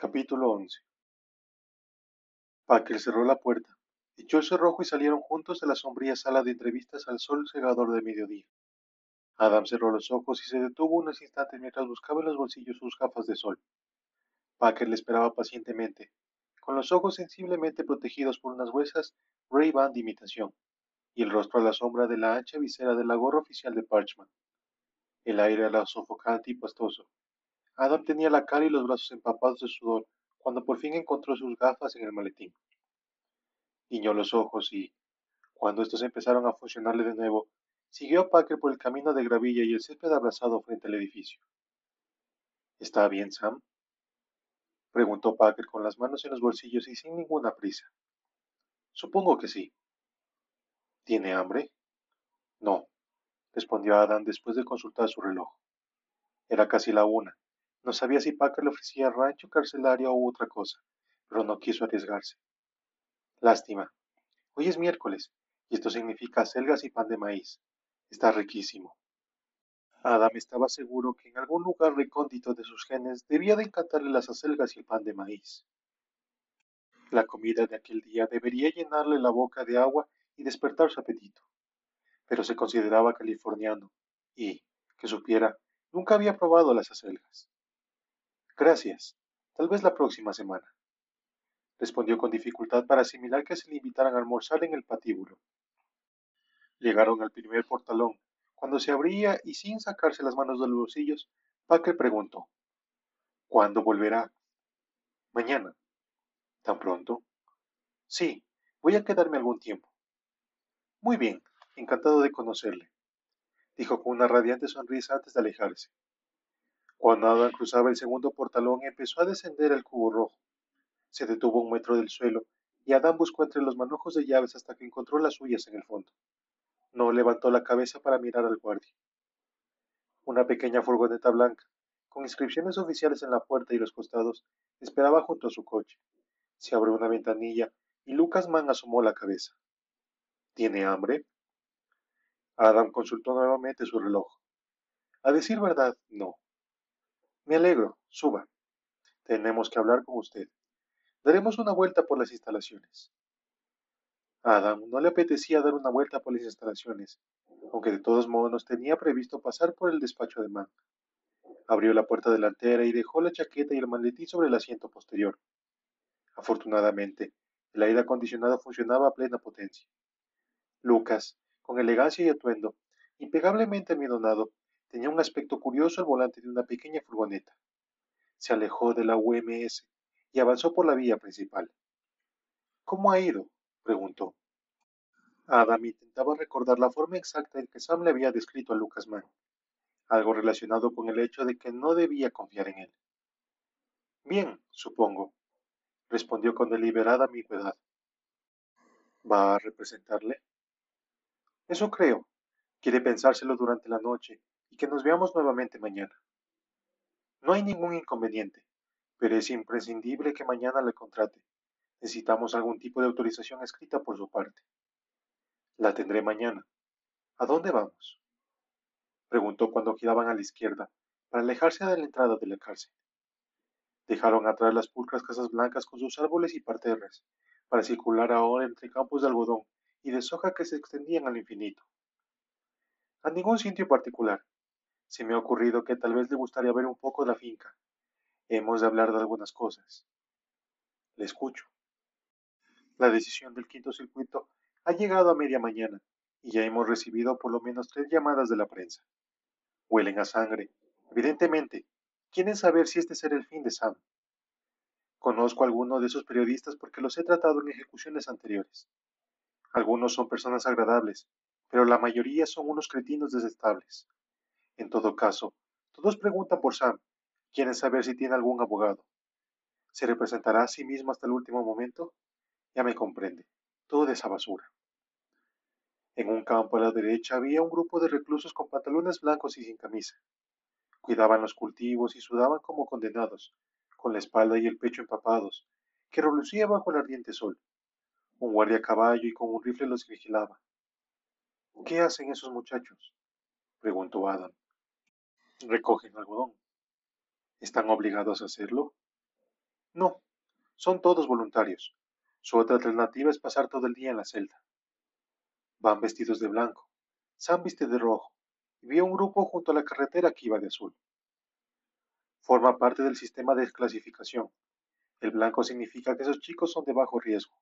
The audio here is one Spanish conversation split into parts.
Capítulo 11 Packer cerró la puerta, echó el cerrojo y salieron juntos de la sombría sala de entrevistas al sol cegador de mediodía. Adam cerró los ojos y se detuvo unos instantes mientras buscaba en los bolsillos sus gafas de sol. Packer le esperaba pacientemente, con los ojos sensiblemente protegidos por unas huesas Ray-Ban de imitación, y el rostro a la sombra de la ancha visera de la gorra oficial de Parchman. El aire era sofocante y pastoso, Adam tenía la cara y los brazos empapados de sudor cuando por fin encontró sus gafas en el maletín. Guiñó los ojos y, cuando estos empezaron a funcionarle de nuevo, siguió a Packer por el camino de gravilla y el césped abrazado frente al edificio. ¿Está bien, Sam? preguntó Packer con las manos en los bolsillos y sin ninguna prisa. Supongo que sí. ¿Tiene hambre? No, respondió Adam después de consultar su reloj. Era casi la una no sabía si Packer le ofrecía rancho carcelario u otra cosa, pero no quiso arriesgarse. Lástima. Hoy es miércoles, y esto significa selgas y pan de maíz. Está riquísimo. Adam estaba seguro que en algún lugar recóndito de sus genes debía de encantarle las acelgas y el pan de maíz. La comida de aquel día debería llenarle la boca de agua y despertar su apetito. Pero se consideraba californiano y, que supiera, nunca había probado las acelgas. Gracias. Tal vez la próxima semana. Respondió con dificultad para asimilar que se le invitaran a almorzar en el patíbulo. Llegaron al primer portalón. Cuando se abría y sin sacarse las manos de los bolsillos, Packer preguntó: ¿Cuándo volverá? Mañana. ¿Tan pronto? Sí, voy a quedarme algún tiempo. Muy bien, encantado de conocerle, dijo con una radiante sonrisa antes de alejarse. Cuando Adam cruzaba el segundo portalón empezó a descender el cubo rojo. Se detuvo un metro del suelo y Adam buscó entre los manojos de llaves hasta que encontró las suyas en el fondo. No levantó la cabeza para mirar al guardia. Una pequeña furgoneta blanca, con inscripciones oficiales en la puerta y los costados, esperaba junto a su coche. Se abrió una ventanilla y Lucas Mann asomó la cabeza. ¿Tiene hambre? Adam consultó nuevamente su reloj. A decir verdad, no. Me alegro. Suba. Tenemos que hablar con usted. Daremos una vuelta por las instalaciones. Adam no le apetecía dar una vuelta por las instalaciones, aunque de todos modos tenía previsto pasar por el despacho de Mann. Abrió la puerta delantera y dejó la chaqueta y el maletín sobre el asiento posterior. Afortunadamente, el aire acondicionado funcionaba a plena potencia. Lucas, con elegancia y atuendo, impecablemente almidonado, Tenía un aspecto curioso al volante de una pequeña furgoneta. Se alejó de la UMS y avanzó por la vía principal. ¿Cómo ha ido? preguntó. Adam intentaba recordar la forma exacta en que Sam le había descrito a Lucas Mann, algo relacionado con el hecho de que no debía confiar en él. Bien, supongo, respondió con deliberada ambigüedad. ¿Va a representarle? Eso creo. Quiere pensárselo durante la noche que nos veamos nuevamente mañana. No hay ningún inconveniente, pero es imprescindible que mañana le contrate. Necesitamos algún tipo de autorización escrita por su parte. La tendré mañana. ¿A dónde vamos? Preguntó cuando giraban a la izquierda, para alejarse de la entrada de la cárcel. Dejaron atrás las pulcras casas blancas con sus árboles y parterres, para circular ahora entre campos de algodón y de soja que se extendían al infinito. A ningún sitio particular, se me ha ocurrido que tal vez le gustaría ver un poco la finca. Hemos de hablar de algunas cosas. Le escucho. La decisión del quinto circuito ha llegado a media mañana y ya hemos recibido por lo menos tres llamadas de la prensa. Huelen a sangre. Evidentemente, quieren saber si este será el fin de Sam. Conozco a algunos de esos periodistas porque los he tratado en ejecuciones anteriores. Algunos son personas agradables, pero la mayoría son unos cretinos desestables. En todo caso, todos preguntan por Sam. Quieren saber si tiene algún abogado. ¿Se representará a sí mismo hasta el último momento? Ya me comprende. Toda esa basura. En un campo a la derecha había un grupo de reclusos con pantalones blancos y sin camisa. Cuidaban los cultivos y sudaban como condenados, con la espalda y el pecho empapados, que relucía bajo el ardiente sol. Un guardia a caballo y con un rifle los vigilaba. ¿Qué hacen esos muchachos? preguntó Adam recogen algodón. ¿Están obligados a hacerlo? No, son todos voluntarios. Su otra alternativa es pasar todo el día en la celda. Van vestidos de blanco. Sam viste de rojo. Y vi un grupo junto a la carretera que iba de azul. Forma parte del sistema de clasificación. El blanco significa que esos chicos son de bajo riesgo.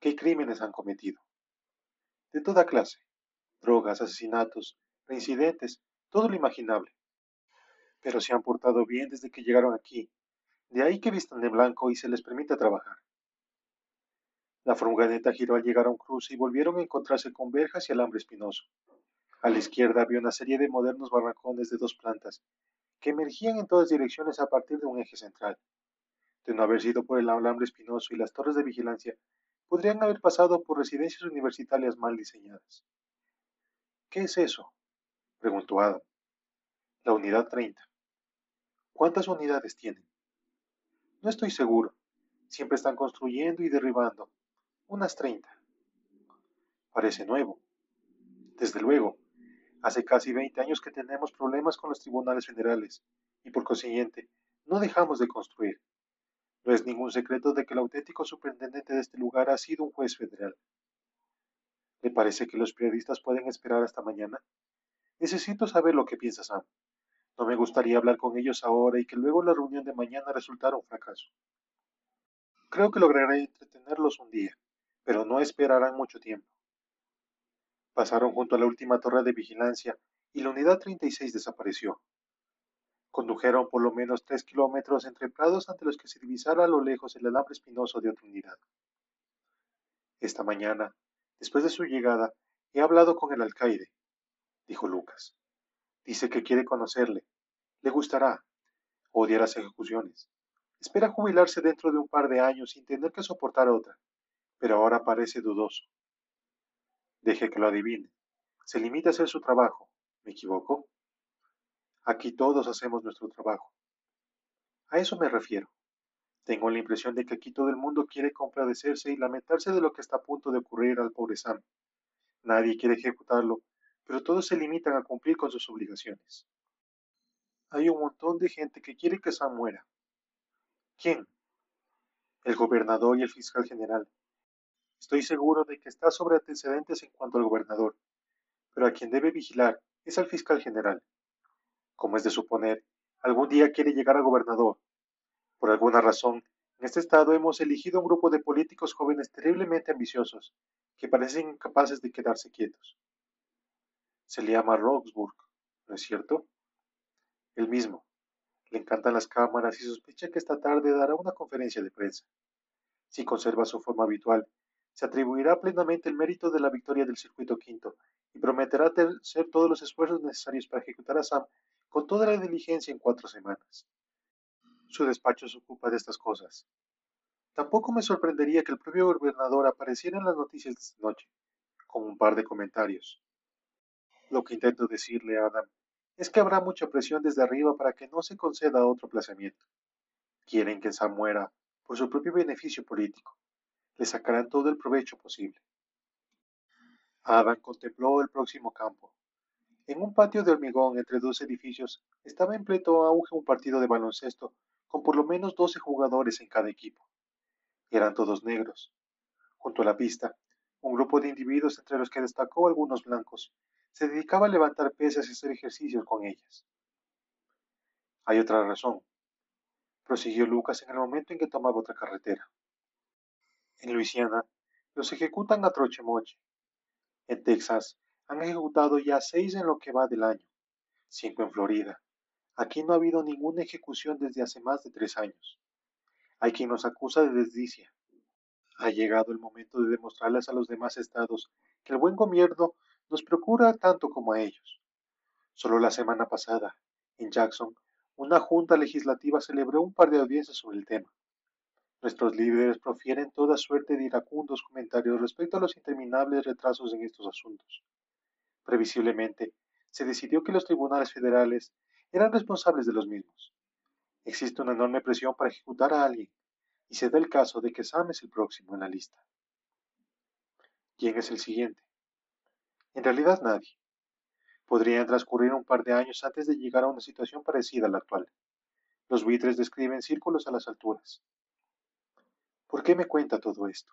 ¿Qué crímenes han cometido? De toda clase. Drogas, asesinatos, reincidentes, todo lo imaginable. Pero se han portado bien desde que llegaron aquí. De ahí que vistan de blanco y se les permita trabajar. La furgoneta giró al llegar a un cruce y volvieron a encontrarse con verjas y alambre espinoso. A la izquierda había una serie de modernos barracones de dos plantas, que emergían en todas direcciones a partir de un eje central. De no haber sido por el alambre espinoso y las torres de vigilancia, podrían haber pasado por residencias universitarias mal diseñadas. ¿Qué es eso? Preguntó Adam. La unidad 30. ¿Cuántas unidades tienen? No estoy seguro. Siempre están construyendo y derribando. Unas 30. Parece nuevo. Desde luego, hace casi 20 años que tenemos problemas con los tribunales federales y por consiguiente no dejamos de construir. No es ningún secreto de que el auténtico superintendente de este lugar ha sido un juez federal. ¿Le parece que los periodistas pueden esperar hasta mañana? Necesito saber lo que piensa Sam. No me gustaría hablar con ellos ahora y que luego la reunión de mañana resultara un fracaso. Creo que lograré entretenerlos un día, pero no esperarán mucho tiempo. Pasaron junto a la última torre de vigilancia y la unidad 36 desapareció. Condujeron por lo menos tres kilómetros entre prados ante los que se divisara a lo lejos el alambre espinoso de otra unidad. Esta mañana, después de su llegada, he hablado con el alcaide, dijo Lucas. Dice que quiere conocerle. Le gustará. Odia las ejecuciones. Espera jubilarse dentro de un par de años sin tener que soportar otra, pero ahora parece dudoso. Deje que lo adivine. Se limita a hacer su trabajo. ¿Me equivoco? Aquí todos hacemos nuestro trabajo. A eso me refiero. Tengo la impresión de que aquí todo el mundo quiere compadecerse y lamentarse de lo que está a punto de ocurrir al pobre Sam. Nadie quiere ejecutarlo, pero todos se limitan a cumplir con sus obligaciones. Hay un montón de gente que quiere que Sam muera. ¿Quién? El gobernador y el fiscal general. Estoy seguro de que está sobre antecedentes en cuanto al gobernador, pero a quien debe vigilar es al fiscal general como es de suponer, algún día quiere llegar a gobernador. Por alguna razón, en este estado hemos elegido un grupo de políticos jóvenes terriblemente ambiciosos, que parecen incapaces de quedarse quietos. Se le llama Roxburgh, ¿no es cierto? El mismo. Le encantan las cámaras y sospecha que esta tarde dará una conferencia de prensa. Si conserva su forma habitual, se atribuirá plenamente el mérito de la victoria del circuito quinto y prometerá hacer todos los esfuerzos necesarios para ejecutar a Sam con toda la diligencia en cuatro semanas. Su despacho se ocupa de estas cosas. Tampoco me sorprendería que el propio gobernador apareciera en las noticias de esta noche, con un par de comentarios. Lo que intento decirle Adam es que habrá mucha presión desde arriba para que no se conceda otro plazamiento. Quieren que Sam muera por su propio beneficio político. Le sacarán todo el provecho posible. Adam contempló el próximo campo. En un patio de hormigón entre dos edificios estaba en pleto auge un partido de baloncesto con por lo menos doce jugadores en cada equipo. Eran todos negros. Junto a la pista, un grupo de individuos entre los que destacó algunos blancos se dedicaba a levantar pesas y hacer ejercicios con ellas. Hay otra razón, prosiguió Lucas en el momento en que tomaba otra carretera. En Luisiana los ejecutan a troche moche. En Texas han ejecutado ya seis en lo que va del año, cinco en Florida. Aquí no ha habido ninguna ejecución desde hace más de tres años. Hay quien nos acusa de desdicia. Ha llegado el momento de demostrarles a los demás estados que el buen gobierno nos procura tanto como a ellos. Solo la semana pasada, en Jackson, una junta legislativa celebró un par de audiencias sobre el tema. Nuestros líderes profieren toda suerte de iracundos comentarios respecto a los interminables retrasos en estos asuntos. Previsiblemente, se decidió que los tribunales federales eran responsables de los mismos. Existe una enorme presión para ejecutar a alguien, y se da el caso de que Sam es el próximo en la lista. ¿Quién es el siguiente? En realidad nadie. Podrían transcurrir un par de años antes de llegar a una situación parecida a la actual. Los buitres describen círculos a las alturas. ¿Por qué me cuenta todo esto?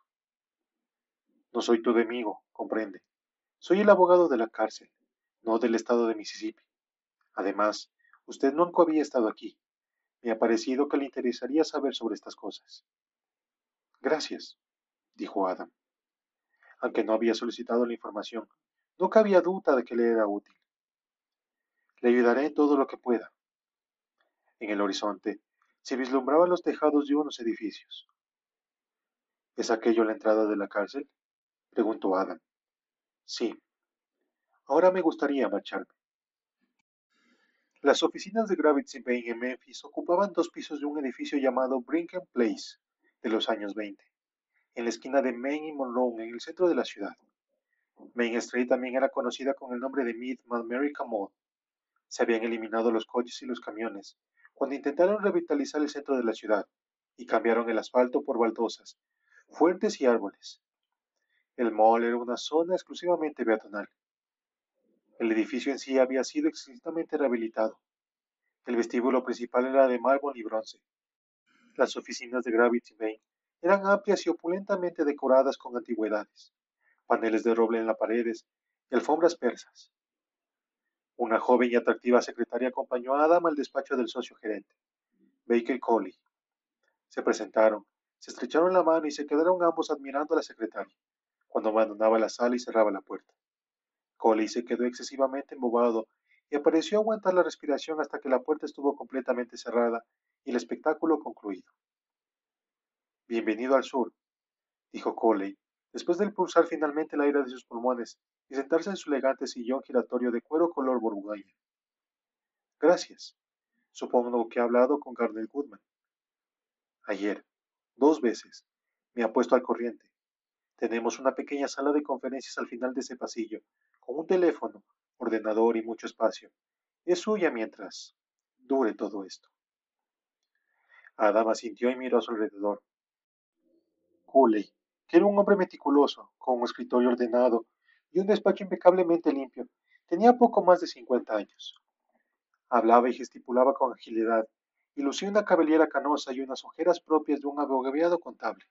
No soy tu enemigo, comprende. Soy el abogado de la cárcel, no del estado de Mississippi. Además, usted nunca había estado aquí. Me ha parecido que le interesaría saber sobre estas cosas. Gracias, dijo Adam. Aunque no había solicitado la información, no cabía duda de que le era útil. Le ayudaré en todo lo que pueda. En el horizonte se vislumbraban los tejados de unos edificios. ¿Es aquello la entrada de la cárcel? preguntó Adam. Sí. Ahora me gustaría marcharme. Las oficinas de Gravity Bay en Memphis ocupaban dos pisos de un edificio llamado Brinken Place de los años 20, en la esquina de Main y Monroe, en el centro de la ciudad. Main Street también era conocida con el nombre de Mid America Mall. Se habían eliminado los coches y los camiones cuando intentaron revitalizar el centro de la ciudad y cambiaron el asfalto por baldosas, fuertes y árboles. El mall era una zona exclusivamente peatonal. El edificio en sí había sido explícitamente rehabilitado. El vestíbulo principal era de mármol y bronce. Las oficinas de Gravity Bay eran amplias y opulentamente decoradas con antigüedades, paneles de roble en las paredes y alfombras persas. Una joven y atractiva secretaria acompañó a Adam al despacho del socio gerente, Baker Coley. Se presentaron, se estrecharon la mano y se quedaron ambos admirando a la secretaria, cuando abandonaba la sala y cerraba la puerta. Coley se quedó excesivamente embobado y apareció aguantar la respiración hasta que la puerta estuvo completamente cerrada y el espectáculo concluido. Bienvenido al sur, dijo Coley, después de pulsar finalmente el aire de sus pulmones y sentarse en su elegante sillón giratorio de cuero color borgoña. Gracias. Supongo que ha hablado con Garnet Goodman. Ayer, dos veces, me ha puesto al corriente. Tenemos una pequeña sala de conferencias al final de ese pasillo, con un teléfono, ordenador y mucho espacio. Es suya mientras dure todo esto. Adam asintió y miró a su alrededor. Cooley, que era un hombre meticuloso, con un escritorio ordenado y un despacho impecablemente limpio, tenía poco más de cincuenta años. Hablaba y gesticulaba con agilidad, y lucía una cabellera canosa y unas ojeras propias de un abogado contable.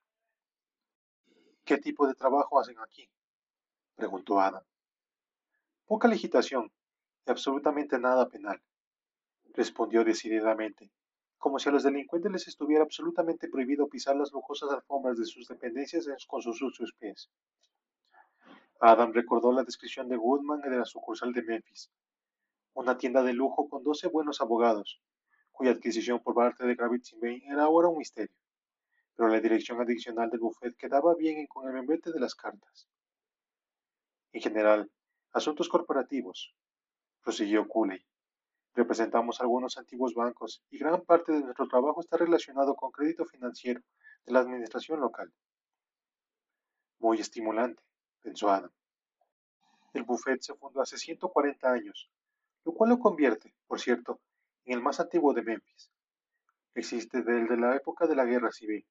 ¿Qué tipo de trabajo hacen aquí? preguntó Adam. Poca legitación y absolutamente nada penal, respondió decididamente, como si a los delincuentes les estuviera absolutamente prohibido pisar las lujosas alfombras de sus dependencias con sus sucios pies. Adam recordó la descripción de Goodman de la sucursal de Memphis, una tienda de lujo con doce buenos abogados, cuya adquisición por parte de Gravity Bay era ahora un misterio, pero la dirección adicional del buffet quedaba bien con el membrete de las cartas. En general, Asuntos corporativos, prosiguió Cooley. Representamos algunos antiguos bancos y gran parte de nuestro trabajo está relacionado con crédito financiero de la administración local. Muy estimulante, pensó Adam. El buffet se fundó hace 140 años, lo cual lo convierte, por cierto, en el más antiguo de Memphis. Existe desde la época de la Guerra Civil.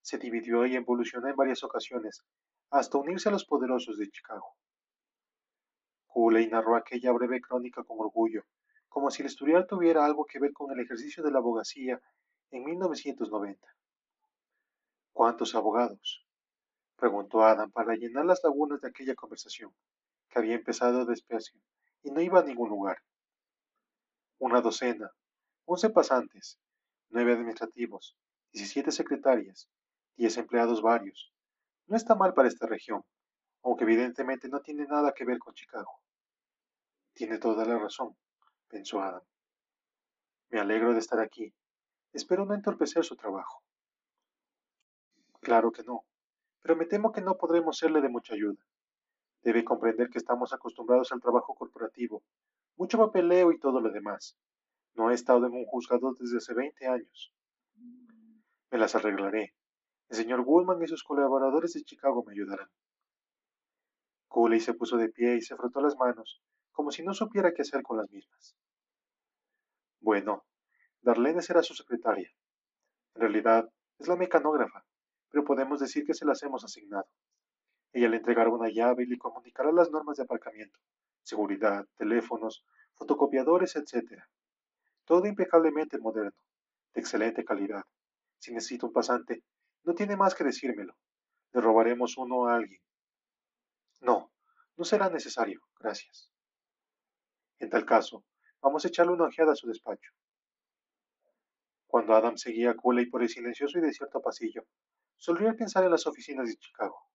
Se dividió y evolucionó en varias ocasiones, hasta unirse a los poderosos de Chicago. Cooley narró aquella breve crónica con orgullo, como si el historial tuviera algo que ver con el ejercicio de la abogacía en 1990. ¿Cuántos abogados? preguntó Adam para llenar las lagunas de aquella conversación, que había empezado despacio y no iba a ningún lugar. Una docena, once pasantes, nueve administrativos, diecisiete secretarias, diez empleados varios. No está mal para esta región, aunque evidentemente no tiene nada que ver con Chicago. Tiene toda la razón, pensó Adam. Me alegro de estar aquí. Espero no entorpecer su trabajo. Claro que no, pero me temo que no podremos serle de mucha ayuda. Debe comprender que estamos acostumbrados al trabajo corporativo, mucho papeleo y todo lo demás. No he estado en un juzgado desde hace 20 años. Me las arreglaré. El señor Woolman y sus colaboradores de Chicago me ayudarán. Cooley se puso de pie y se frotó las manos, como si no supiera qué hacer con las mismas. Bueno, Darlene será su secretaria. En realidad, es la mecanógrafa, pero podemos decir que se las hemos asignado. Ella le entregará una llave y le comunicará las normas de aparcamiento, seguridad, teléfonos, fotocopiadores, etc. Todo impecablemente moderno, de excelente calidad. Si necesita un pasante, no tiene más que decírmelo. Le robaremos uno a alguien. No, no será necesario, gracias. En tal caso, vamos a echarle una ojeada a su despacho. Cuando Adam seguía a Cooley por el silencioso y desierto pasillo, solía pensar en las oficinas de Chicago.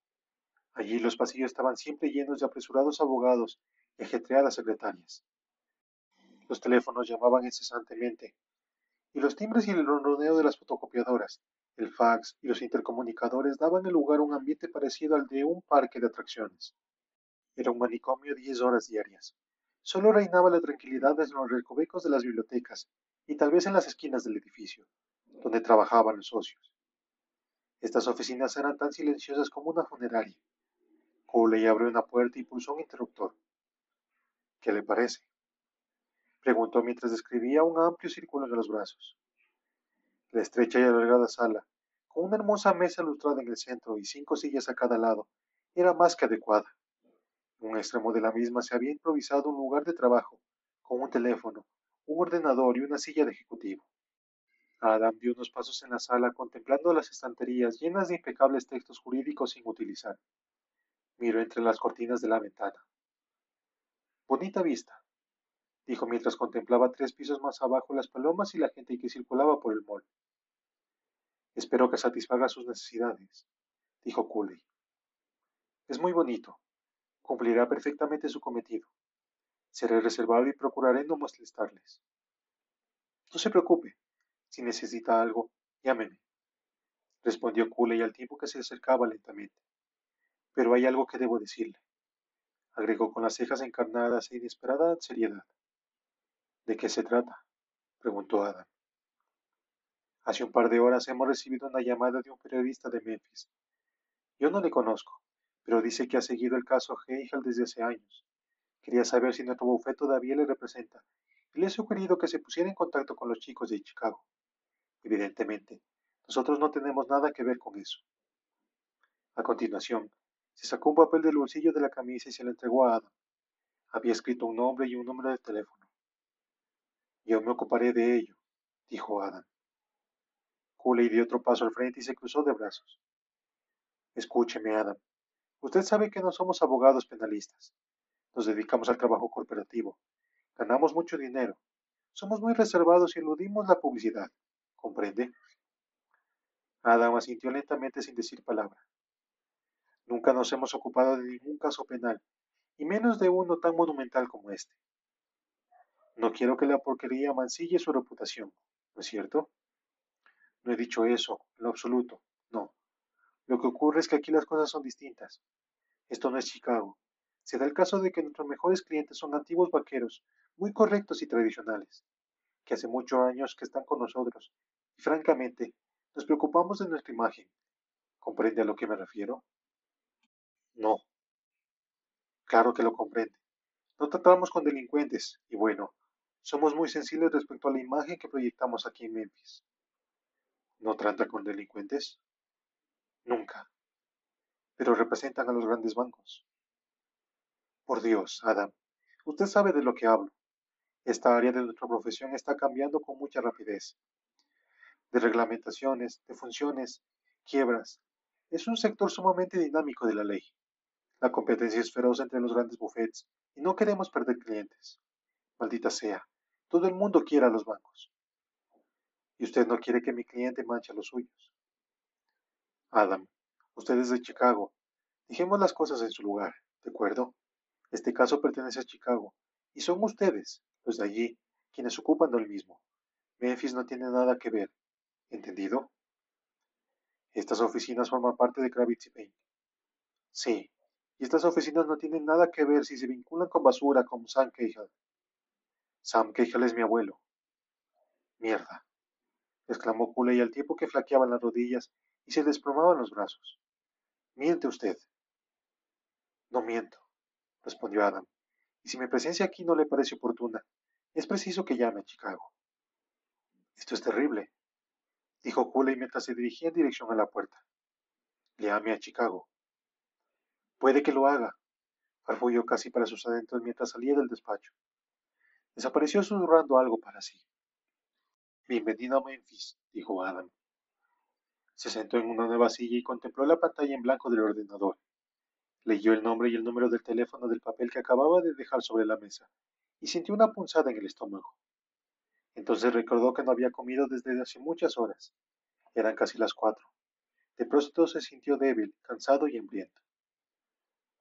Allí los pasillos estaban siempre llenos de apresurados abogados y ajetreadas secretarias. Los teléfonos llamaban incesantemente, y los timbres y el ronroneo de las fotocopiadoras, el fax y los intercomunicadores daban el lugar un ambiente parecido al de un parque de atracciones. Era un manicomio diez horas diarias. Solo reinaba la tranquilidad en los recovecos de las bibliotecas y tal vez en las esquinas del edificio, donde trabajaban los socios. Estas oficinas eran tan silenciosas como una funeraria. Coley abrió una puerta y pulsó un interruptor. ¿Qué le parece? Preguntó mientras describía un amplio círculo en los brazos. La estrecha y alargada sala, con una hermosa mesa lustrada en el centro y cinco sillas a cada lado, era más que adecuada. Un extremo de la misma se había improvisado un lugar de trabajo, con un teléfono, un ordenador y una silla de ejecutivo. Adam dio unos pasos en la sala contemplando las estanterías llenas de impecables textos jurídicos sin utilizar. Miró entre las cortinas de la ventana. Bonita vista, dijo mientras contemplaba tres pisos más abajo las palomas y la gente que circulaba por el mall. Espero que satisfaga sus necesidades, dijo Cooley. Es muy bonito. Cumplirá perfectamente su cometido. Seré reservado y procuraré no molestarles. No se preocupe. Si necesita algo, llámeme, respondió Cooley al tiempo que se acercaba lentamente. Pero hay algo que debo decirle, agregó con las cejas encarnadas e inesperada seriedad. ¿De qué se trata? preguntó Adam. Hace un par de horas hemos recibido una llamada de un periodista de Memphis. Yo no le conozco, pero dice que ha seguido el caso Heigel desde hace años. Quería saber si nuestro bufete todavía le representa y le he sugerido que se pusiera en contacto con los chicos de Chicago. Evidentemente, nosotros no tenemos nada que ver con eso. A continuación, se sacó un papel del bolsillo de la camisa y se lo entregó a Adam. Había escrito un nombre y un número de teléfono. Yo me ocuparé de ello, dijo Adam. Cooley dio otro paso al frente y se cruzó de brazos. Escúcheme, Adam. Usted sabe que no somos abogados penalistas. Nos dedicamos al trabajo corporativo. Ganamos mucho dinero. Somos muy reservados y eludimos la publicidad. ¿Comprende? Adam asintió lentamente sin decir palabra. Nunca nos hemos ocupado de ningún caso penal, y menos de uno tan monumental como este. No quiero que la porquería mancille su reputación, ¿no es cierto? No he dicho eso, en lo absoluto. Lo que ocurre es que aquí las cosas son distintas. Esto no es Chicago. Se da el caso de que nuestros mejores clientes son antiguos vaqueros, muy correctos y tradicionales, que hace muchos años que están con nosotros, y francamente, nos preocupamos de nuestra imagen. ¿Comprende a lo que me refiero? No. Claro que lo comprende. No tratamos con delincuentes, y bueno, somos muy sensibles respecto a la imagen que proyectamos aquí en Memphis. ¿No trata con delincuentes? Nunca. Pero representan a los grandes bancos. Por Dios, Adam, usted sabe de lo que hablo. Esta área de nuestra profesión está cambiando con mucha rapidez. De reglamentaciones, de funciones, quiebras. Es un sector sumamente dinámico de la ley. La competencia es feroz entre los grandes bufetes y no queremos perder clientes. Maldita sea, todo el mundo quiere a los bancos. Y usted no quiere que mi cliente manche a los suyos. Adam, usted es de Chicago. Dejemos las cosas en su lugar, ¿de acuerdo? Este caso pertenece a Chicago, y son ustedes, los de allí, quienes ocupan del mismo. Memphis no tiene nada que ver. ¿Entendido? Estas oficinas forman parte de Kravitz Bank. Sí, y estas oficinas no tienen nada que ver si se vinculan con basura como Sam Cahill. Sam Cahill es mi abuelo. Mierda, exclamó Cooley al tiempo que flaqueaban las rodillas y se desplomaban los brazos. Miente usted. No miento, respondió Adam. Y si mi presencia aquí no le parece oportuna, es preciso que llame a Chicago. Esto es terrible, dijo Cooley mientras se dirigía en dirección a la puerta. Llame a Chicago. Puede que lo haga, farfulló casi para sus adentros mientras salía del despacho. Desapareció susurrando algo para sí. Bienvenido a Memphis, dijo Adam. Se sentó en una nueva silla y contempló la pantalla en blanco del ordenador. Leyó el nombre y el número del teléfono del papel que acababa de dejar sobre la mesa y sintió una punzada en el estómago. Entonces recordó que no había comido desde hace muchas horas. Eran casi las cuatro. De pronto se sintió débil, cansado y hambriento.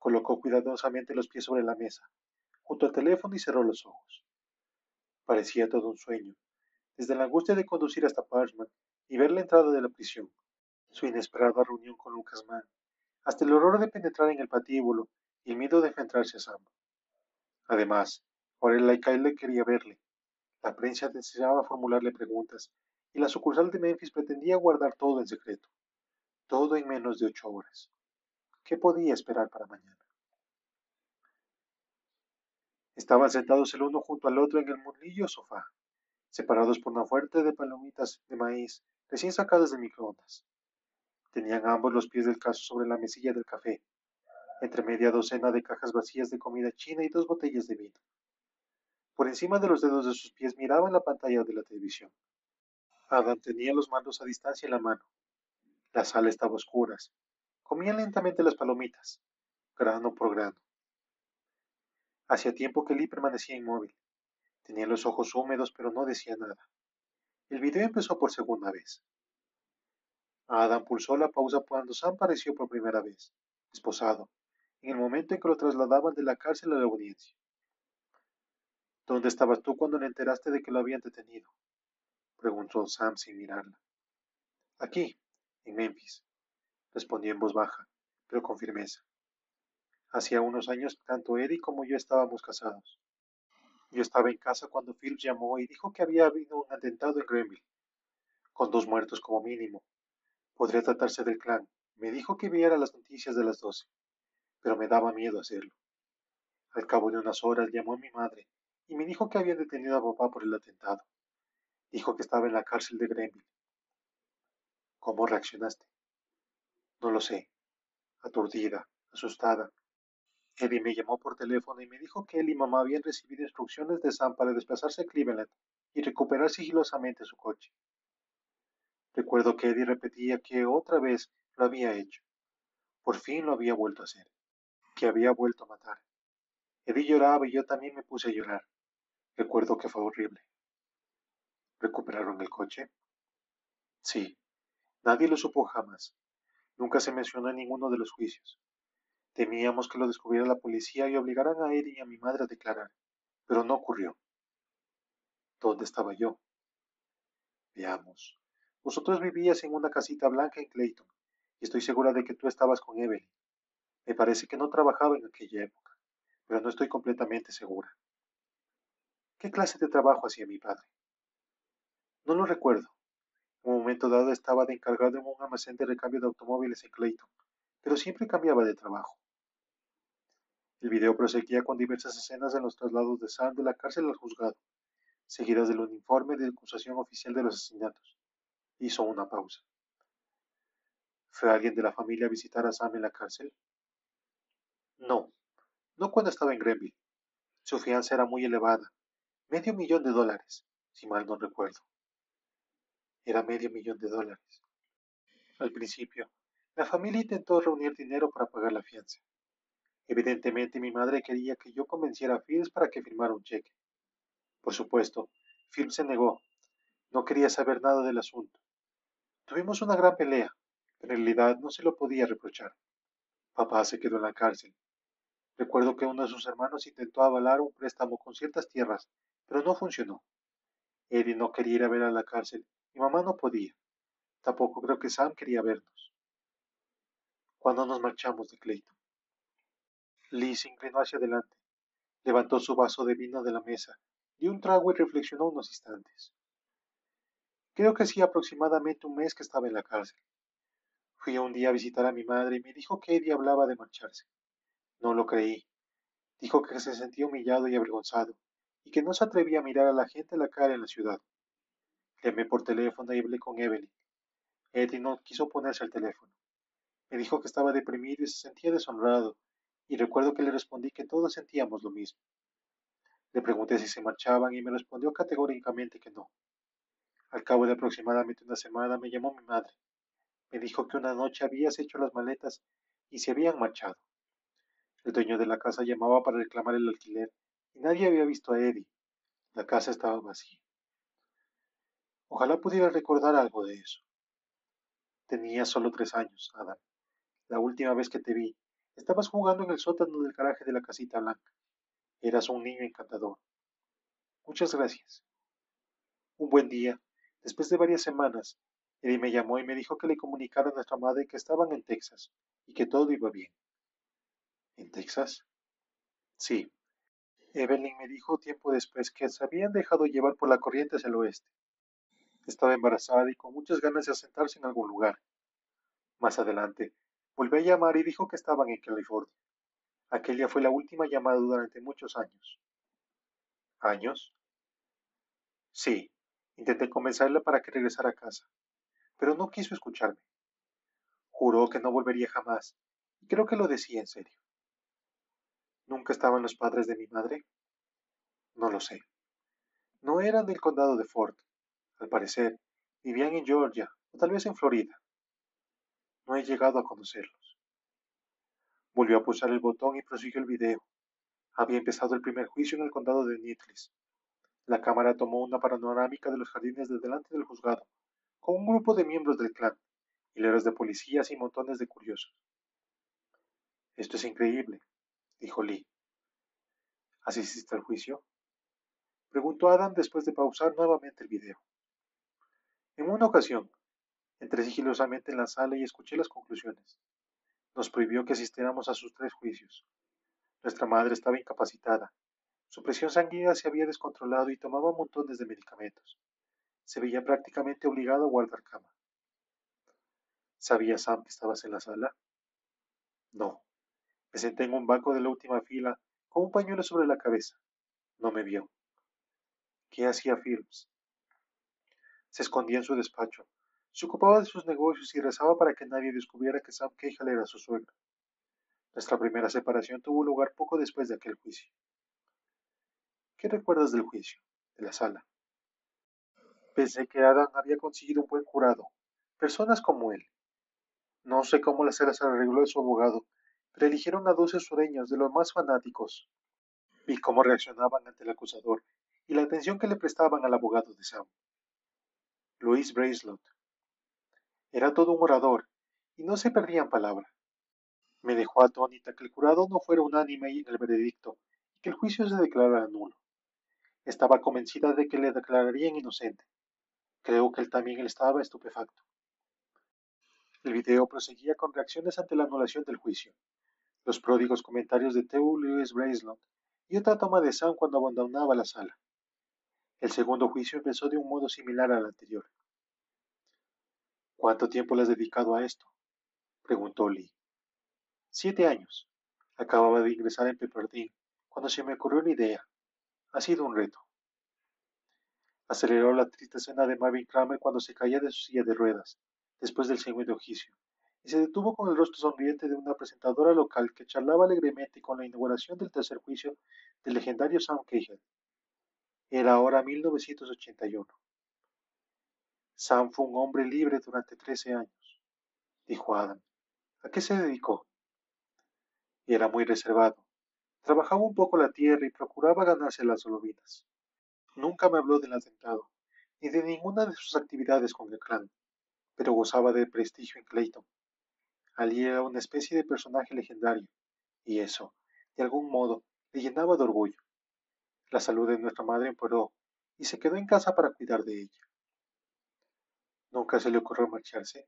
Colocó cuidadosamente los pies sobre la mesa, junto al teléfono y cerró los ojos. Parecía todo un sueño, desde la angustia de conducir hasta Parchman y ver la entrada de la prisión, su inesperada reunión con Lucas Mann, hasta el horror de penetrar en el patíbulo y el miedo de enfrentarse a Sam. Además, ahora el alcalde quería verle, la prensa deseaba formularle preguntas y la sucursal de Memphis pretendía guardar todo en secreto. Todo en menos de ocho horas. ¿Qué podía esperar para mañana? Estaban sentados el uno junto al otro en el murlillo sofá, separados por una fuerte de palomitas de maíz recién sacadas de microondas. Tenían ambos los pies del caso sobre la mesilla del café, entre media docena de cajas vacías de comida china y dos botellas de vino. Por encima de los dedos de sus pies miraban la pantalla de la televisión. Adam tenía los mandos a distancia en la mano. La sala estaba oscura. Comían lentamente las palomitas, grano por grano. Hacía tiempo que Lee permanecía inmóvil. Tenía los ojos húmedos, pero no decía nada. El video empezó por segunda vez. Adam pulsó la pausa cuando Sam apareció por primera vez, esposado, en el momento en que lo trasladaban de la cárcel a la audiencia. ¿Dónde estabas tú cuando le enteraste de que lo habían detenido? preguntó Sam sin mirarla. Aquí, en Memphis, respondió en voz baja, pero con firmeza. Hacía unos años tanto Eddie como yo estábamos casados. Yo estaba en casa cuando Phil llamó y dijo que había habido un atentado en Grenville, con dos muertos como mínimo. Podría tratarse del clan. Me dijo que viera las noticias de las doce, pero me daba miedo hacerlo. Al cabo de unas horas llamó a mi madre y me dijo que habían detenido a papá por el atentado. Dijo que estaba en la cárcel de Greenville. ¿Cómo reaccionaste? No lo sé. Aturdida, asustada. Eddie me llamó por teléfono y me dijo que él y mamá habían recibido instrucciones de Sam para desplazarse a Cleveland y recuperar sigilosamente su coche. Recuerdo que Eddie repetía que otra vez lo había hecho. Por fin lo había vuelto a hacer. Que había vuelto a matar. Eddie lloraba y yo también me puse a llorar. Recuerdo que fue horrible. ¿Recuperaron el coche? Sí. Nadie lo supo jamás. Nunca se mencionó en ninguno de los juicios. Temíamos que lo descubriera la policía y obligaran a Eddie y a mi madre a declarar, pero no ocurrió. ¿Dónde estaba yo? Veamos. Vosotros vivías en una casita blanca en Clayton, y estoy segura de que tú estabas con Evelyn. Me parece que no trabajaba en aquella época, pero no estoy completamente segura. ¿Qué clase de trabajo hacía mi padre? No lo recuerdo. En un momento dado estaba de encargado en un almacén de recambio de automóviles en Clayton, pero siempre cambiaba de trabajo. El video proseguía con diversas escenas en los traslados de Sam de la cárcel al juzgado, seguidas del uniforme de acusación oficial de los asesinatos. Hizo una pausa. ¿Fue alguien de la familia a visitar a Sam en la cárcel? No, no cuando estaba en Grenville. Su fianza era muy elevada, Medio millón de dólares, si mal no recuerdo. Era medio millón de dólares. Al principio, la familia intentó reunir dinero para pagar la fianza. Evidentemente mi madre quería que yo convenciera a Phillips para que firmara un cheque. Por supuesto, Phillips se negó. No quería saber nada del asunto. Tuvimos una gran pelea, pero en realidad no se lo podía reprochar. Papá se quedó en la cárcel. Recuerdo que uno de sus hermanos intentó avalar un préstamo con ciertas tierras pero no funcionó. Eddie no quería ir a ver a la cárcel y mamá no podía. Tampoco creo que Sam quería vernos. Cuando nos marchamos de Clayton, Lee se inclinó hacia adelante, levantó su vaso de vino de la mesa, dio un trago y reflexionó unos instantes. Creo que hacía aproximadamente un mes que estaba en la cárcel. Fui un día a visitar a mi madre y me dijo que Eddie hablaba de marcharse. No lo creí. Dijo que se sentía humillado y avergonzado, y que no se atrevía a mirar a la gente a la cara en la ciudad. Llamé por teléfono y hablé con Evelyn. Eddie no quiso ponerse al teléfono. Me dijo que estaba deprimido y se sentía deshonrado, y recuerdo que le respondí que todos sentíamos lo mismo. Le pregunté si se marchaban y me respondió categóricamente que no. Al cabo de aproximadamente una semana me llamó mi madre. Me dijo que una noche habías hecho las maletas y se habían marchado. El dueño de la casa llamaba para reclamar el alquiler y nadie había visto a Eddie. La casa estaba vacía. Ojalá pudiera recordar algo de eso. Tenía solo tres años, Adam. La última vez que te vi, estabas jugando en el sótano del garaje de la casita blanca. Eras un niño encantador. Muchas gracias. Un buen día, después de varias semanas, Eddie me llamó y me dijo que le comunicara a nuestra madre que estaban en Texas y que todo iba bien. ¿En Texas? Sí. Evelyn me dijo tiempo después que se habían dejado llevar por la corriente hacia el oeste. Estaba embarazada y con muchas ganas de asentarse en algún lugar. Más adelante, volvió a llamar y dijo que estaban en California. Aquella fue la última llamada durante muchos años. ¿Años? Sí, intenté convencerla para que regresara a casa, pero no quiso escucharme. Juró que no volvería jamás, y creo que lo decía en serio. ¿Nunca estaban los padres de mi madre? No lo sé. No eran del condado de Fort. Al parecer, vivían en Georgia o tal vez en Florida. No he llegado a conocerlos. Volvió a pulsar el botón y prosiguió el video. Había empezado el primer juicio en el condado de Needles. La cámara tomó una panorámica de los jardines de delante del juzgado, con un grupo de miembros del clan, hileras de policías y montones de curiosos. Esto es increíble, dijo Lee. ¿Asististe al juicio? Preguntó Adam después de pausar nuevamente el video. En una ocasión, entré sigilosamente en la sala y escuché las conclusiones. Nos prohibió que asistiéramos a sus tres juicios. Nuestra madre estaba incapacitada. Su presión sanguínea se había descontrolado y tomaba montones de medicamentos. Se veía prácticamente obligado a guardar cama. ¿Sabía Sam que estabas en la sala? No. Me senté en un banco de la última fila con un pañuelo sobre la cabeza. No me vio. ¿Qué hacía Phillips? Se escondía en su despacho. Se ocupaba de sus negocios y rezaba para que nadie descubriera que Sam Cahill era su suegro. Nuestra primera separación tuvo lugar poco después de aquel juicio. ¿Qué recuerdas del juicio, de la sala? Pensé que Adam había conseguido un buen jurado, personas como él. No sé cómo la sala se arregló de su abogado, pero eligieron a doce sureños de los más fanáticos. Vi cómo reaccionaban ante el acusador y la atención que le prestaban al abogado de Sam. Luis Bracelet. Era todo un orador, y no se perdían palabra. Me dejó atónita que el jurado no fuera unánime en el veredicto y que el juicio se declarara nulo. Estaba convencida de que le declararían inocente. Creo que él también estaba estupefacto. El video proseguía con reacciones ante la anulación del juicio, los pródigos comentarios de Theo Lewis Bracelet y otra toma de Sam cuando abandonaba la sala. El segundo juicio empezó de un modo similar al anterior. ¿Cuánto tiempo le has dedicado a esto? preguntó Lee. Siete años. Acababa de ingresar en Pepperdine cuando se me ocurrió la idea. Ha sido un reto. Aceleró la triste escena de Marvin Kramer cuando se caía de su silla de ruedas, después del segundo juicio, y se detuvo con el rostro sonriente de una presentadora local que charlaba alegremente con la inauguración del tercer juicio del legendario Sam Cahill. Era ahora 1981. Sam fue un hombre libre durante trece años, dijo Adam. ¿A qué se dedicó? Era muy reservado. Trabajaba un poco la tierra y procuraba ganarse las solovinas. Nunca me habló del atentado, ni de ninguna de sus actividades con el clan, pero gozaba de prestigio en Clayton. Allí era una especie de personaje legendario, y eso, de algún modo, le llenaba de orgullo. La salud de nuestra madre empeoró y se quedó en casa para cuidar de ella. ¿Nunca se le ocurrió marcharse?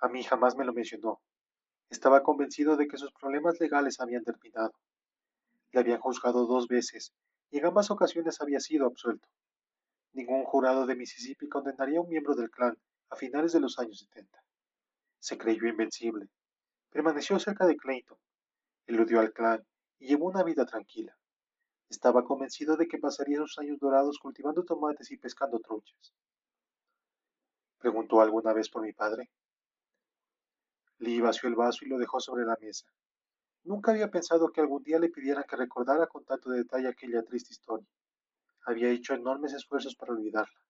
A mí jamás me lo mencionó. Estaba convencido de que sus problemas legales habían terminado. Le habían juzgado dos veces y en ambas ocasiones había sido absuelto. Ningún jurado de Mississippi condenaría a un miembro del clan a finales de los años 70. Se creyó invencible. Permaneció cerca de Clayton, eludió al clan y llevó una vida tranquila. Estaba convencido de que pasaría sus años dorados cultivando tomates y pescando truchas. ¿Preguntó alguna vez por mi padre? Lee vació el vaso y lo dejó sobre la mesa. Nunca había pensado que algún día le pidieran que recordara con tanto detalle aquella triste historia. Había hecho enormes esfuerzos para olvidarla.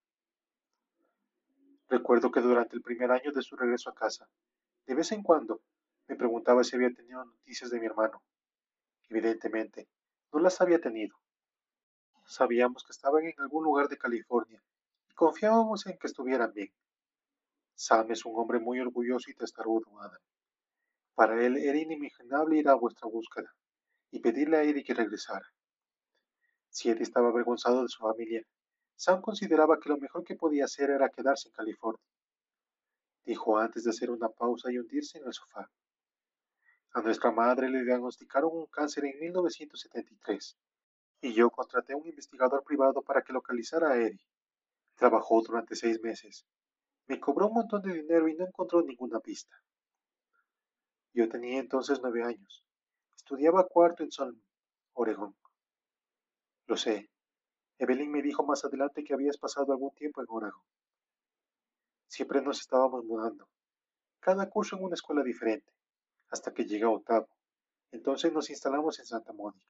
Recuerdo que durante el primer año de su regreso a casa, de vez en cuando, me preguntaba si había tenido noticias de mi hermano. Evidentemente, no las había tenido. Sabíamos que estaban en algún lugar de California y confiábamos en que estuvieran bien. Sam es un hombre muy orgulloso y testarudo, Adam. Para él era inimaginable ir a vuestra búsqueda y pedirle a Eddie que regresara. Si Eddie estaba avergonzado de su familia, Sam consideraba que lo mejor que podía hacer era quedarse en California. Dijo antes de hacer una pausa y hundirse en el sofá. A nuestra madre le diagnosticaron un cáncer en 1973 y yo contraté a un investigador privado para que localizara a Eddie. Trabajó durante seis meses. Me cobró un montón de dinero y no encontró ninguna pista. Yo tenía entonces nueve años. Estudiaba cuarto en Solomon, Oregón. Lo sé. Evelyn me dijo más adelante que habías pasado algún tiempo en Oregón. Siempre nos estábamos mudando. Cada curso en una escuela diferente, hasta que llegué a octavo. Entonces nos instalamos en Santa Mónica.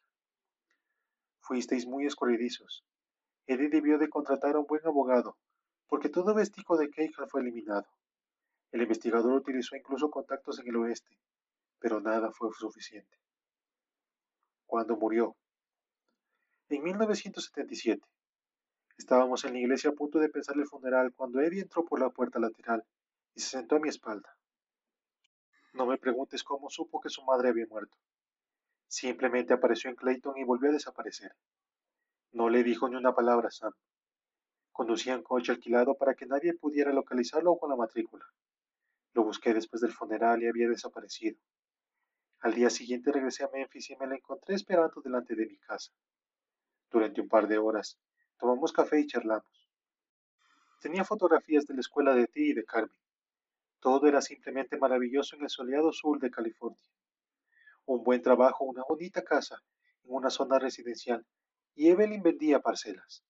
Fuisteis muy escurridizos. Eddie debió de contratar a un buen abogado, porque todo vestigio de Keijal fue eliminado. El investigador utilizó incluso contactos en el oeste, pero nada fue suficiente. Cuando murió, en 1977, estábamos en la iglesia a punto de pensar el funeral cuando Eddie entró por la puerta lateral y se sentó a mi espalda. No me preguntes cómo supo que su madre había muerto. Simplemente apareció en Clayton y volvió a desaparecer. No le dijo ni una palabra a Sam. Conducía un coche alquilado para que nadie pudiera localizarlo con la matrícula. Lo busqué después del funeral y había desaparecido. Al día siguiente regresé a Memphis y me la encontré esperando delante de mi casa. Durante un par de horas, tomamos café y charlamos. Tenía fotografías de la escuela de ti y de Carmen. Todo era simplemente maravilloso en el soleado sur de California. Un buen trabajo, una bonita casa, en una zona residencial, y Evelyn vendía parcelas.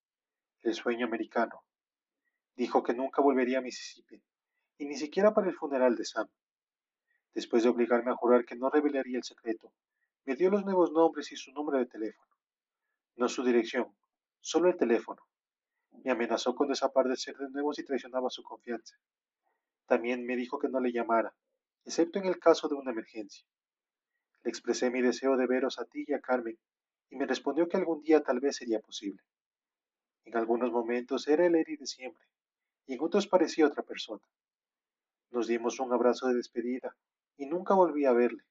El sueño americano. Dijo que nunca volvería a Mississippi, y ni siquiera para el funeral de Sam. Después de obligarme a jurar que no revelaría el secreto, me dio los nuevos nombres y su número de teléfono. No su dirección, solo el teléfono. Me amenazó con desaparecer de nuevo si traicionaba su confianza. También me dijo que no le llamara, excepto en el caso de una emergencia. Le expresé mi deseo de veros a ti y a Carmen, y me respondió que algún día tal vez sería posible. En algunos momentos era el Eddie de siempre, y en otros parecía otra persona. Nos dimos un abrazo de despedida, y nunca volví a verle.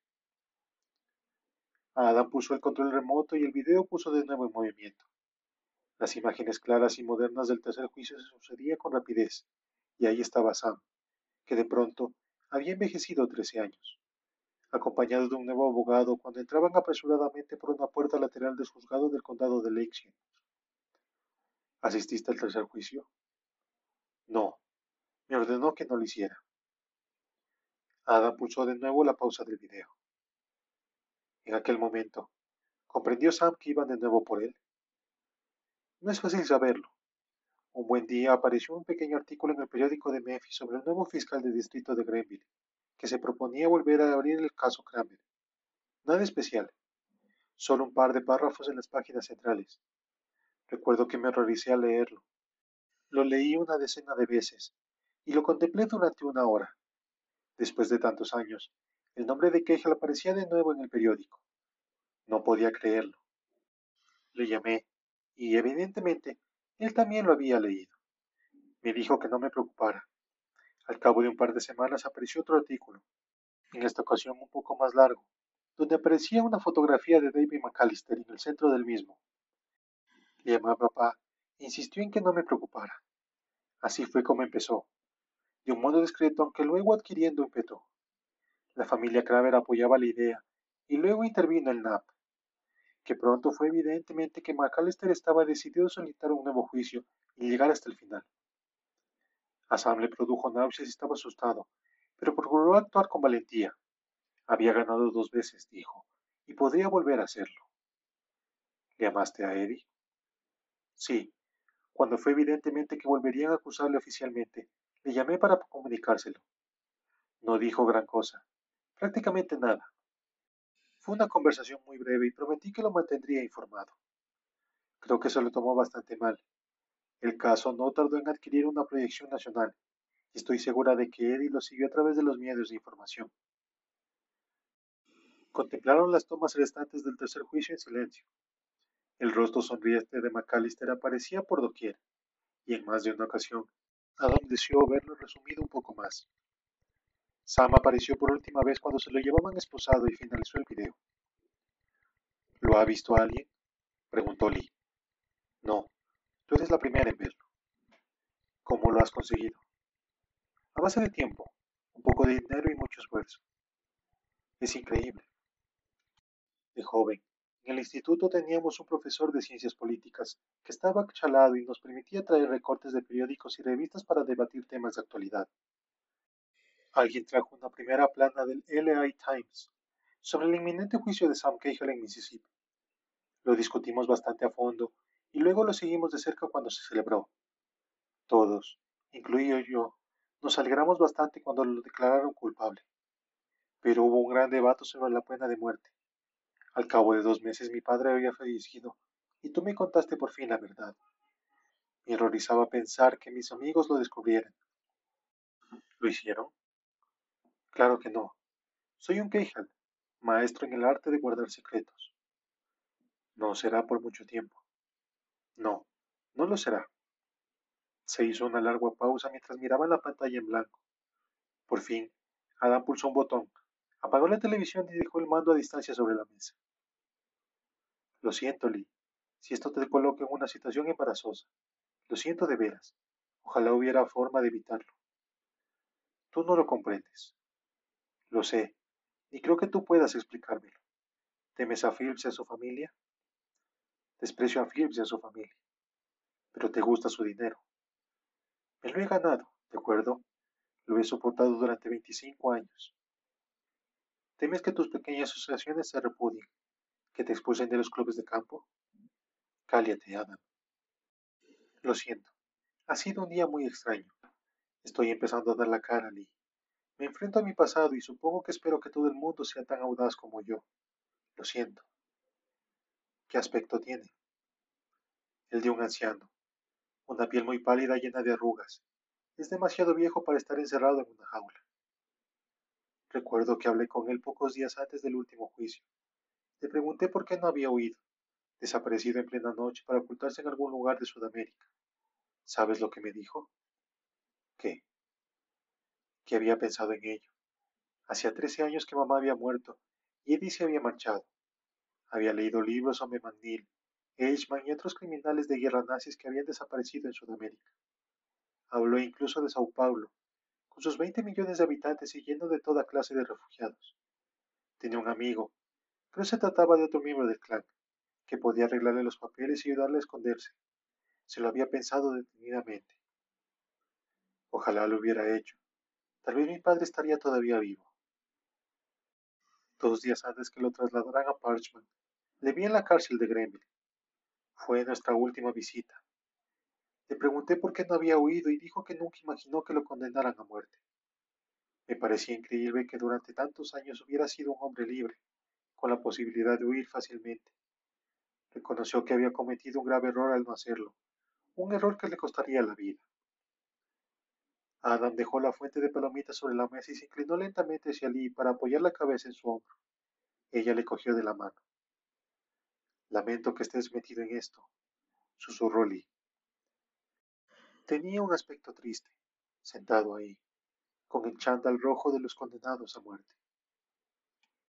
Adam puso el control remoto y el video puso de nuevo en movimiento. Las imágenes claras y modernas del tercer juicio se sucedían con rapidez, y ahí estaba Sam, que de pronto había envejecido trece años, acompañado de un nuevo abogado cuando entraban apresuradamente por una puerta lateral del juzgado del condado de Lakeshore. ¿Asististe al tercer juicio? No, me ordenó que no lo hiciera. Adam pulsó de nuevo la pausa del video. En aquel momento, comprendió Sam que iban de nuevo por él. No es fácil saberlo. Un buen día apareció un pequeño artículo en el periódico de Memphis sobre el nuevo fiscal de distrito de Greenville, que se proponía volver a abrir el caso Kramer. Nada especial, solo un par de párrafos en las páginas centrales. Recuerdo que me horroricé al leerlo. Lo leí una decena de veces y lo contemplé durante una hora. Después de tantos años, el nombre de Kegel aparecía de nuevo en el periódico. No podía creerlo. Le llamé, y evidentemente él también lo había leído. Me dijo que no me preocupara. Al cabo de un par de semanas apareció otro artículo, en esta ocasión un poco más largo, donde aparecía una fotografía de David McAllister en el centro del mismo. Le llamé a papá insistió en que no me preocupara. Así fue como empezó, de un modo discreto, aunque luego adquiriendo ímpetu. La familia Kramer apoyaba la idea, y luego intervino el NAP, que pronto fue evidentemente que McAllister estaba decidido a solicitar un nuevo juicio y llegar hasta el final. A Sam le produjo náuseas y estaba asustado, pero procuró actuar con valentía. Había ganado dos veces, dijo, y podría volver a hacerlo. ¿Llamaste a Eddie? Sí. Cuando fue evidentemente que volverían a acusarle oficialmente, le llamé para comunicárselo. No dijo gran cosa, prácticamente nada. Fue una conversación muy breve y prometí que lo mantendría informado. Creo que se lo tomó bastante mal. El caso no tardó en adquirir una proyección nacional, y estoy segura de que Eddie lo siguió a través de los medios de información. Contemplaron las tomas restantes del tercer juicio en silencio. El rostro sonriente de McAllister aparecía por doquier, y en más de una ocasión, Adam deseó verlo resumido un poco más. Sam apareció por última vez cuando se lo llevaban esposado y finalizó el video. ¿Lo ha visto alguien? preguntó Lee. No, tú eres la primera en verlo. ¿Cómo lo has conseguido? A base de tiempo, un poco de dinero y mucho esfuerzo. Es increíble. De joven, en el instituto teníamos un profesor de ciencias políticas que estaba chalado y nos permitía traer recortes de periódicos y revistas para debatir temas de actualidad. Alguien trajo una primera plana del LA Times sobre el inminente juicio de Sam Cahill en Mississippi. Lo discutimos bastante a fondo y luego lo seguimos de cerca cuando se celebró. Todos, incluido yo, nos alegramos bastante cuando lo declararon culpable. Pero hubo un gran debate sobre la pena de muerte. Al cabo de dos meses mi padre había fallecido y tú me contaste por fin la verdad. Me horrorizaba pensar que mis amigos lo descubrieran. ¿Lo hicieron? Claro que no. Soy un Keijal, maestro en el arte de guardar secretos. No será por mucho tiempo. No, no lo será. Se hizo una larga pausa mientras miraba la pantalla en blanco. Por fin, Adam pulsó un botón, apagó la televisión y dejó el mando a distancia sobre la mesa. Lo siento, Lee, si esto te coloca en una situación embarazosa. Lo siento de veras. Ojalá hubiera forma de evitarlo. Tú no lo comprendes. Lo sé, y creo que tú puedas explicármelo. ¿Temes a Phillips y a su familia? Desprecio a Phillips y a su familia, pero te gusta su dinero. Me lo he ganado, ¿de acuerdo? Lo he soportado durante 25 años. ¿Temes que tus pequeñas asociaciones se repudien, que te expulsen de los clubes de campo? Cállate, Adam. Lo siento. Ha sido un día muy extraño. Estoy empezando a dar la cara, Lee. Me enfrento a mi pasado y supongo que espero que todo el mundo sea tan audaz como yo. Lo siento. ¿Qué aspecto tiene? El de un anciano. Una piel muy pálida llena de arrugas. Es demasiado viejo para estar encerrado en una jaula. Recuerdo que hablé con él pocos días antes del último juicio. Le pregunté por qué no había huido, desaparecido en plena noche para ocultarse en algún lugar de Sudamérica. ¿Sabes lo que me dijo? ¿Qué? que había pensado en ello. Hacía trece años que mamá había muerto y Eddie se había marchado. Había leído libros sobre McNeil, Eichmann y otros criminales de guerra nazis que habían desaparecido en Sudamérica. Habló incluso de Sao Paulo, con sus 20 millones de habitantes y lleno de toda clase de refugiados. Tenía un amigo, pero se trataba de otro miembro del clan, que podía arreglarle los papeles y ayudarle a esconderse. Se lo había pensado detenidamente. Ojalá lo hubiera hecho, Tal vez mi padre estaría todavía vivo. Dos días antes que lo trasladaran a Parchman, le vi en la cárcel de Grenville. Fue nuestra última visita. Le pregunté por qué no había huido y dijo que nunca imaginó que lo condenaran a muerte. Me parecía increíble que durante tantos años hubiera sido un hombre libre, con la posibilidad de huir fácilmente. Reconoció que había cometido un grave error al no hacerlo, un error que le costaría la vida. Adam dejó la fuente de palomitas sobre la mesa y se inclinó lentamente hacia Lee para apoyar la cabeza en su hombro. Ella le cogió de la mano. Lamento que estés metido en esto, susurró Lee. Tenía un aspecto triste, sentado ahí, con el chándal rojo de los condenados a muerte.